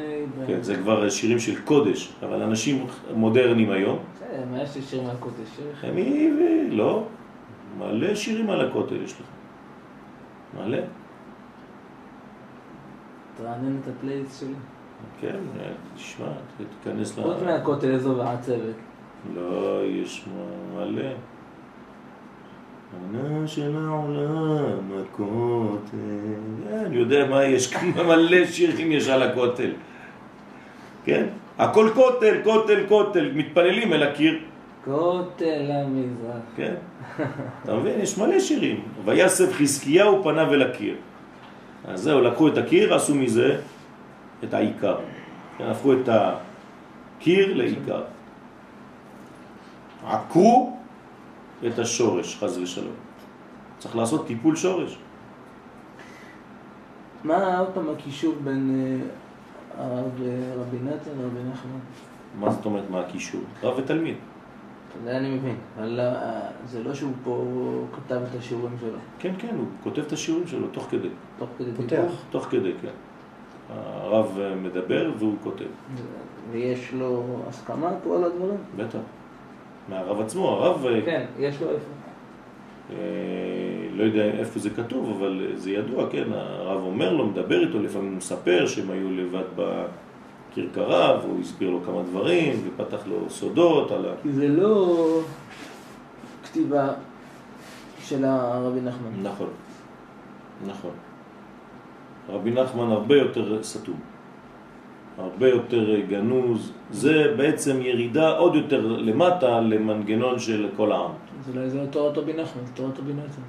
S1: כן. זה כבר שירים של קודש, אבל אנשים מודרניים היום,
S2: בסדר, מה יש לי שיר מהקודש? שיר אחד.
S1: הם יהיו, לא, מלא שירים על הכותל יש לך. מלא.
S2: תרענן את הפלייליסט שלי.
S1: כן, תשמע, תיכנס ל...
S2: חוץ מהכותל איזו והצוות.
S1: לא, יש מלא. עונה של העולם, הכותל. אה, אני יודע מה יש, כמה מלא שירים יש על הכותל. כן? הכל כותל, כותל, כותל, מתפללים אל הקיר.
S2: כותל המזרח.
S1: כן. אתה מבין? יש מלא שירים. ויסב חזקיהו פניו אל הקיר. אז זהו, לקחו את הקיר, עשו מזה את העיקר. כן, הפכו את הקיר לעיקר. עקרו את השורש, חז ושלום. צריך לעשות טיפול שורש.
S2: מה עוד פעם הקישור בין אה, הרב אה, רבי נתן לרבי נחמן?
S1: מה זאת אומרת מה הקישור? רב ותלמיד.
S2: זה אני מבין, אבל אה, זה לא שהוא פה כתב את השיעורים שלו.
S1: כן, כן, הוא כותב את השיעורים שלו תוך כדי.
S2: תוך כדי
S3: פותח.
S2: דיבור.
S1: תוך כדי, כן. הרב מדבר והוא כותב.
S2: ויש לו הסכמה פה על הדברים?
S1: בטח. מהרב עצמו, הרב, אה,
S2: כן, יש לו איפה.
S1: אה, לא יודע איפה זה כתוב, אבל זה ידוע, כן, הרב אומר לו, מדבר איתו, לפעמים הוא מספר שהם היו לבד בכרכרה, והוא הסביר לו כמה דברים, ופתח לו סודות על ה...
S2: כי זה לא כתיבה של הרבי נחמן.
S1: נכון, נכון. רבי נחמן הרבה יותר סתום, הרבה יותר גנוז, זה בעצם ירידה עוד יותר למטה למנגנון של כל העם.
S2: זה לא זה לא תורת רבי נחמן, זה תורת רבי נתן.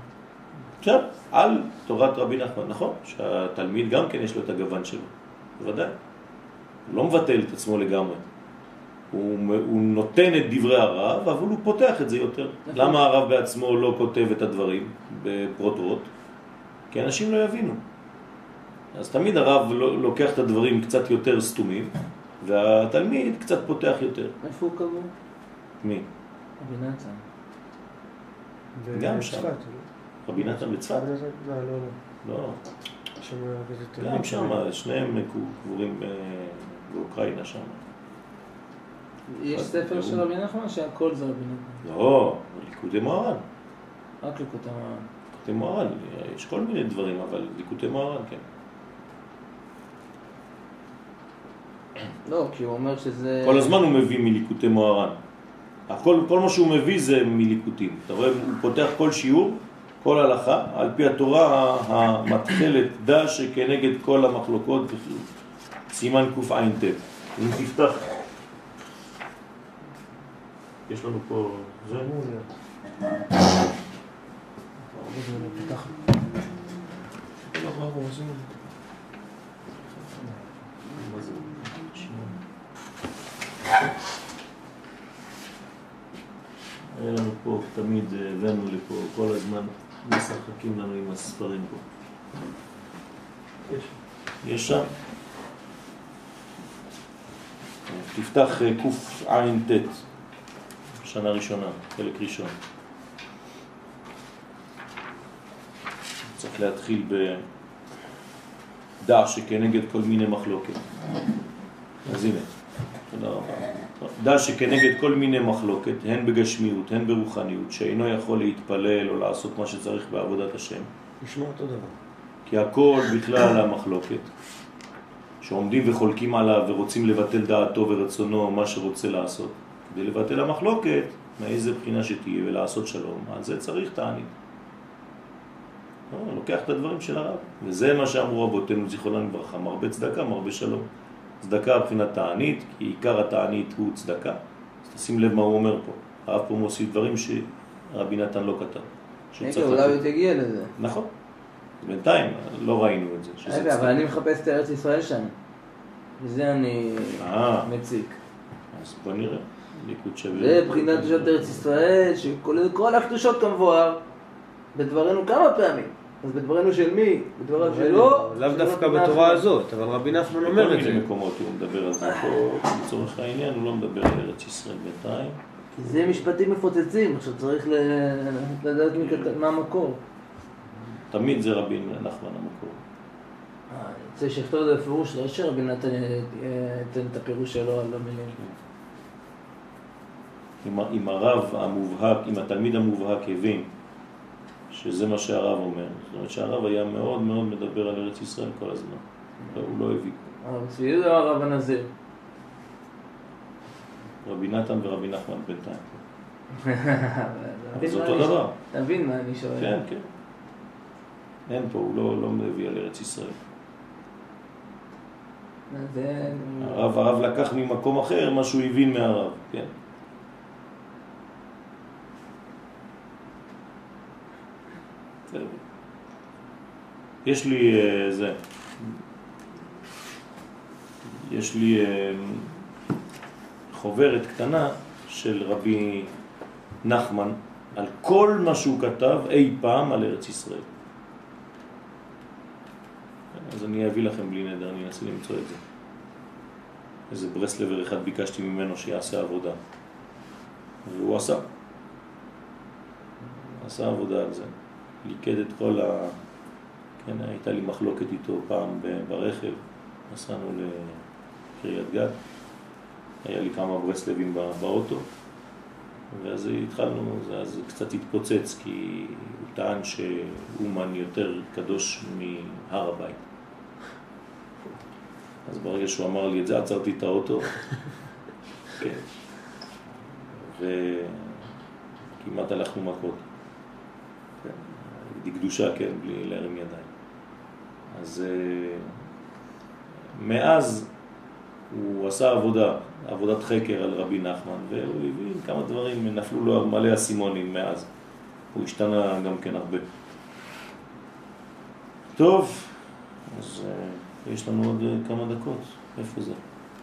S1: עכשיו, על תורת רבי נחמן, נכון, שהתלמיד גם כן יש לו את הגוון שלו, בוודאי. הוא לא מבטל את עצמו לגמרי. הוא, הוא נותן את דברי הרב, אבל הוא פותח את זה יותר.
S2: נכון.
S1: למה הרב בעצמו לא כותב את הדברים בפרוטרוט? כי אנשים לא יבינו. אז תמיד הרב לא- לוקח את הדברים קצת יותר סתומים, והתלמיד קצת פותח יותר.
S2: איפה הוא קבור?
S1: מי?
S2: רבי נתן.
S1: גם שם.
S3: בצפת,
S1: רבי נתן בצפת?
S3: לא, לא, לא.
S1: לא.
S3: תלמיד
S1: גם שם, שניהם קבורים ב- באוקראינה שם.
S2: יש ספר של רבי נחמן שהכל זה רבי נחמן.
S1: לא, ליקוטי מוהר"ן.
S2: רק לקוטי מרן.
S1: ליקוטי מוהר"ן, יש כל מיני דברים, אבל ליקוטי מוהר"ן, כן.
S2: לא, כי הוא אומר שזה...
S1: כל הזמן הוא מביא מליקוטי מוהר"ן. הכל, כל מה שהוא מביא זה מליקוטים. אתה רואה, הוא פותח כל שיעור, כל הלכה, על פי התורה המתחלת דע שכנגד כל המחלוקות, סימן קע"ט. אם תפתח, יש לנו פה, זה,
S3: אמור להיות. הרבה זמן לא פתח.
S1: מה זה? היה תמיד אה, הבאנו לפה, כל הזמן משחקים לנו עם הספרים פה. יש שם? תפתח אה, קע"ט, שנה ראשונה, חלק ראשון. צריך להתחיל בדע שכנגד כל מיני מחלוקת. אז הנה, תודה רבה. דע שכנגד כל מיני מחלוקת, הן בגשמיות, הן ברוחניות, שאינו יכול להתפלל או לעשות מה שצריך בעבודת השם,
S3: נשמע אותו דבר.
S1: כי הכל בכלל המחלוקת, שעומדים וחולקים עליו ורוצים לבטל דעתו ורצונו מה שרוצה לעשות. כדי לבטל המחלוקת, מאיזה בחינה שתהיה ולעשות שלום, על זה צריך תענית. לא, לוקח את הדברים של הרב, וזה מה שאמרו רבותינו זיכרונם לברכה, מרבה צדקה, מרבה שלום. צדקה מבחינת תענית, כי עיקר התענית הוא צדקה. אז תשים לב מה הוא אומר פה. הרב פה מוסיף דברים שרבי נתן לא כתב.
S2: רגע, אולי. הוא תגיע לזה.
S1: נכון. בינתיים לא ראינו את זה.
S2: רגע, אבל. אני מחפש את ארץ ישראל שם. וזה אני
S1: אה.
S2: מציק.
S1: אז בוא נראה. ליקוד שווה.
S2: זה בחינת קדושת ארץ ישראל, שכולל כל הקדושות כמבואר, בדברנו כמה פעמים. אז בדברנו של מי? בדבריו שלו?
S3: לאו דווקא בתורה. הזאת, אבל רבי נחמן
S1: בכל
S3: אומר את
S1: מיני
S3: זה.
S1: מקומות הוא מדבר על זה. פה, לצורך העניין, הוא לא מדבר על ארץ ישראל בינתיים.
S2: כי זה משפטים מפוצצים, עכשיו צריך ל- לדעת מה המקור.
S1: תמיד זה רבי נחמן המקור.
S2: אה, רוצה שיכתוב את זה בפירוש, לא שרבי נתן אה, ייתן את הפירוש שלו על המילים.
S1: אם, אם הרב המובהק, אם התלמיד המובהק הבין שזה מה שהרב אומר, זאת אומרת שהרב היה מאוד מאוד מדבר על ארץ ישראל כל הזמן, הוא לא הבין.
S2: הרב צבי או הרב הנזיר?
S1: רבי נתן ורבי נחמן בינתיים. זה אותו דבר.
S2: תבין מה אני שואל.
S1: כן, כן. אין פה, הוא לא, לא מביא על ארץ ישראל.
S2: זה...
S1: הרב, הרב לקח ממקום אחר מה שהוא הבין מהרב, כן. יש לי אה, זה, יש לי אה, חוברת קטנה של רבי נחמן על כל מה שהוא כתב אי פעם על ארץ ישראל. אז אני אביא לכם בלי נדר, אני אנסה למצוא את זה. איזה ברסלבר אחד ביקשתי ממנו שיעשה עבודה. והוא עשה. עשה עבודה על זה. ליקד את כל ה... כן, הייתה לי מחלוקת איתו פעם ברכב, נסענו לקריית גת, היה לי כמה ברסלבים באוטו, ואז התחלנו, אז קצת התפוצץ, כי הוא טען שאומן יותר קדוש מהר הבית. אז ברגע שהוא אמר לי את זה, עצרתי את האוטו, כן, וכמעט הלכנו מכות. כן, דקדושה, כן, בלי להרים ידיים. אז אה, מאז הוא עשה עבודה, עבודת חקר על רבי נחמן, והוא הבין כמה דברים, נפלו לו מלא אסימונים מאז. הוא השתנה גם כן הרבה. טוב, אז uh, יש לנו עוד uh, כמה דקות. איפה זה?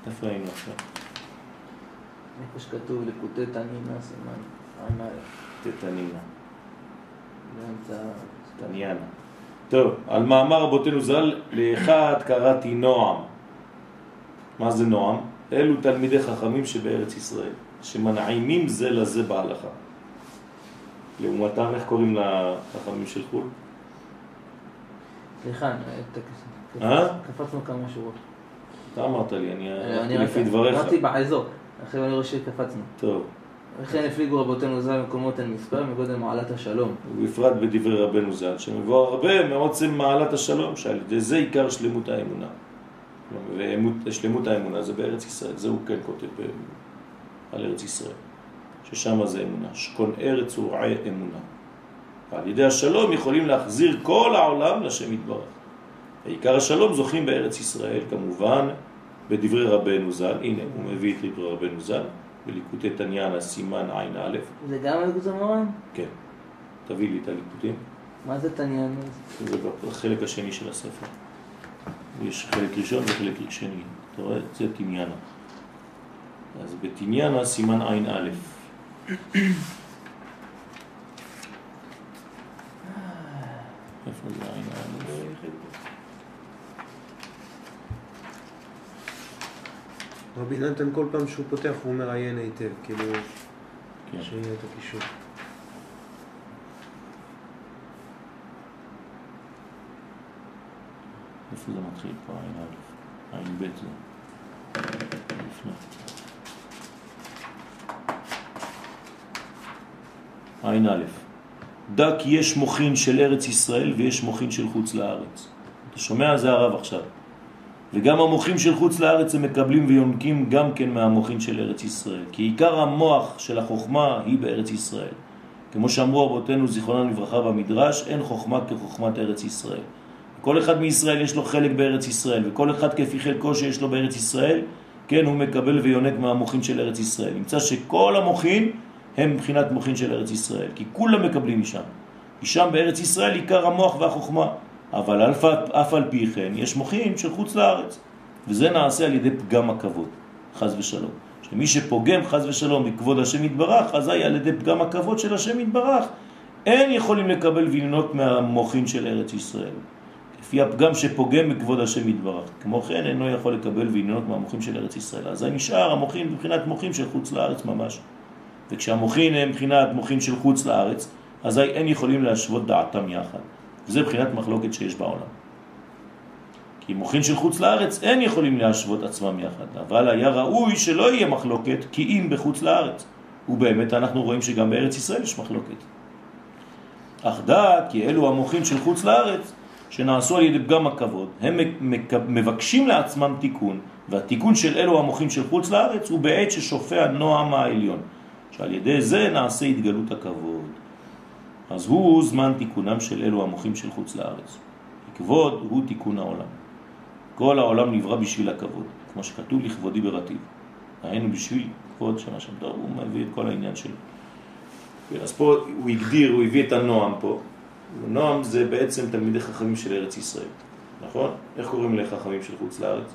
S1: איפה היינו עכשיו?
S2: איפה שכתוב לקוטי תנינה, סימן
S1: תתנינה. תניאנה. טוב, על מאמר רבותינו ז"ל, לאחד קראתי נועם. מה זה נועם? אלו תלמידי חכמים שבארץ ישראל, שמנעימים זה לזה בהלכה. לעומתם, איך קוראים לחכמים של חו"ל?
S2: סליחה, אה? קפצנו כמה שורות.
S1: אתה אמרת לי, אני לפי דבריך.
S2: אמרתי באזור, אחרי אני רואה שקפצנו.
S1: טוב.
S2: וכן הפליגו רבותינו ז"ל במקומות אין מספר מגודל מעלת השלום.
S1: ובפרט בדברי רבנו ז"ל, שמבואר הרבה מעוצם מעלת השלום, שעל ידי זה עיקר שלמות האמונה. ושלמות האמונה זה בארץ ישראל, זה הוא כן כותב על ארץ ישראל, ששם זה אמונה, שכון ארץ ורעי אמונה. ועל ידי השלום יכולים להחזיר כל העולם לשם יתברך. ועיקר השלום זוכים בארץ ישראל, כמובן, בדברי רבנו ז"ל, הנה הוא מביא את דברי רבנו ז"ל, בליקוטי תניאנה סימן עין א'.
S2: זה גם אליקוט המורן?
S1: כן. תביא לי את הליקוטים.
S2: מה זה תניאנה?
S1: זה בחלק השני של הספר. יש חלק ראשון וחלק שני. אתה רואה? זה תניאנה. אז בתניאנה סימן עין א'. איפה זה עין א'?
S3: רבי נתן כל פעם שהוא פותח הוא מראיין היטב, כאילו, כן. שיהיה את הקישור.
S1: איפה זה מתחיל פה, עין א', עין ב' זה לפני. עין א', דע כי יש מוכין של ארץ ישראל ויש מוכין של חוץ לארץ. אתה שומע? זה הרב עכשיו. וגם המוחים של חוץ לארץ הם מקבלים ויונקים גם כן מהמוחים של ארץ ישראל. כי עיקר המוח של החוכמה היא בארץ ישראל. כמו שאמרו אבותינו זיכרונם לברכה במדרש, אין חוכמה כחוכמת ארץ ישראל. כל אחד מישראל יש לו חלק בארץ ישראל, וכל אחד כפי חלקו שיש לו בארץ ישראל, כן, הוא מקבל ויונק מהמוחים של ארץ ישראל. נמצא שכל המוחים הם מבחינת מוחים של ארץ ישראל, כי כולם מקבלים משם. משם בארץ ישראל עיקר המוח והחוכמה. אבל אף, אף על פי כן יש מוחים של חוץ לארץ, וזה נעשה על ידי פגם הכבוד, חז ושלום. שמי שפוגם חז ושלום בכבוד השם יתברך, אזי על ידי פגם הכבוד של השם יתברך, אין יכולים לקבל וילנות מהמוחים של ארץ ישראל. לפי הפגם שפוגם בכבוד השם יתברך. כמו כן אינו יכול לקבל וילנות מהמוחים של ארץ ישראל. אז נשאר המוחים מבחינת מוחים של חוץ לארץ ממש. וכשהמוחים הם מבחינת מוחים של חוץ לארץ, אזי אין יכולים להשוות דעתם יחד. וזה בחינת מחלוקת שיש בעולם. כי מוחין של חוץ לארץ אין יכולים להשוות עצמם יחד, אבל היה ראוי שלא יהיה מחלוקת כי אם בחוץ לארץ. ובאמת אנחנו רואים שגם בארץ ישראל יש מחלוקת. אך דע כי אלו המוחין של חוץ לארץ שנעשו על ידי פגם הכבוד, הם מבקשים לעצמם תיקון, והתיקון של אלו המוחין של חוץ לארץ הוא בעת ששופע נועם העליון, שעל ידי זה נעשה התגלות הכבוד. אז הוא זמן תיקונם של אלו המוחים של חוץ לארץ. כבוד הוא תיקון העולם. כל העולם נברא בשביל הכבוד, כמו שכתוב לכבודי ברטיב. היינו בשביל כבוד שם השם טוב, הוא מביא את כל העניין שלו. אז פה הוא הגדיר, הוא הביא את הנועם פה, נועם זה בעצם תלמידי חכמים של ארץ ישראל, נכון? איך קוראים לחכמים של חוץ לארץ?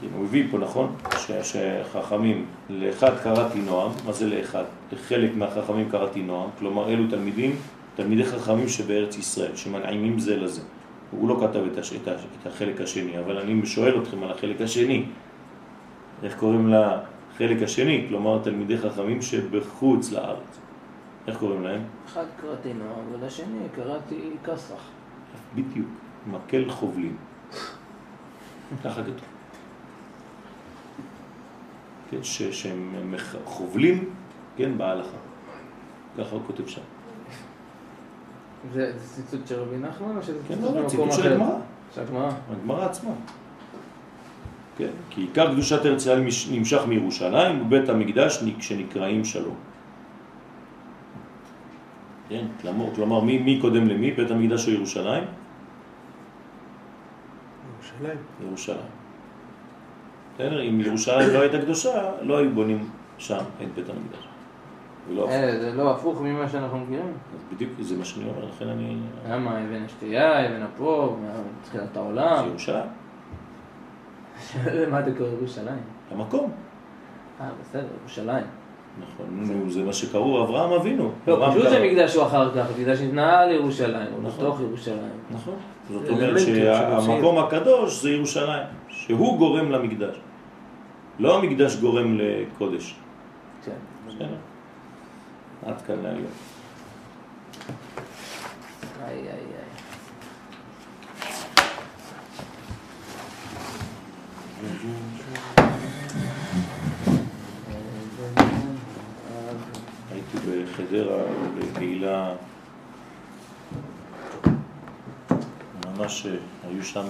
S1: כן, הוא הביא פה, נכון? שחכמים, לאחד קראתי נועם, מה זה לאחד? לחלק מהחכמים קראתי נועם, כלומר אלו תלמידים, תלמידי חכמים שבארץ ישראל, שמנעימים זה לזה. הוא לא כתב את, הש... את החלק השני, אבל אני שואל אתכם על החלק השני. איך קוראים לחלק השני? כלומר, תלמידי חכמים שבחוץ לארץ. איך קוראים להם?
S2: אחד קראתי נועם, ולשני קראתי כסרח.
S1: בדיוק, מקל חובלים. ככה כתוב. כן, שהם חובלים, כן, בהלכה. ככה הוא כותב שם.
S2: זה ציטוט של רבי נחמן או שזה
S1: כן, לא, ציטוט של הגמרא.
S2: של הגמרא?
S1: הגמרא עצמה. כן, כי עיקר קדושת ארץ ישראל נמשך מירושלים ובית המקדש שנקראים שלום. כן, כלומר, כלומר מי, מי קודם למי? בית המקדש או ירושלים?
S3: ירושלים.
S1: ירושלים. בסדר? אם ירושלים לא הייתה קדושה, לא היו בונים שם את בית המקדש.
S2: אה, זה לא הפוך ממה שאנחנו מכירים.
S1: אז בדיוק זה מה שאני אומר, לכן אני...
S2: למה? אבן השתייה, אבן הפור, מתחילת העולם.
S1: זה ירושלים.
S2: מה אתה קורא ירושלים?
S1: המקום.
S2: אה, בסדר, ירושלים.
S1: נכון, זה מה שקראו אברהם אבינו.
S2: לא, פשוט זה מקדש הוא אחר כך, מקדש ניתנה לירושלים, הוא
S1: נכון.
S2: בתוך ירושלים.
S1: נכון. זאת אומרת שהמקום הקדוש זה ירושלים, שהוא גורם למקדש. לא המקדש גורם לקודש.
S2: כן.
S1: בסדר. עד כאן להיום.
S2: איי איי איי.
S1: הייתי בחדרה בקהילה, ממש היו שם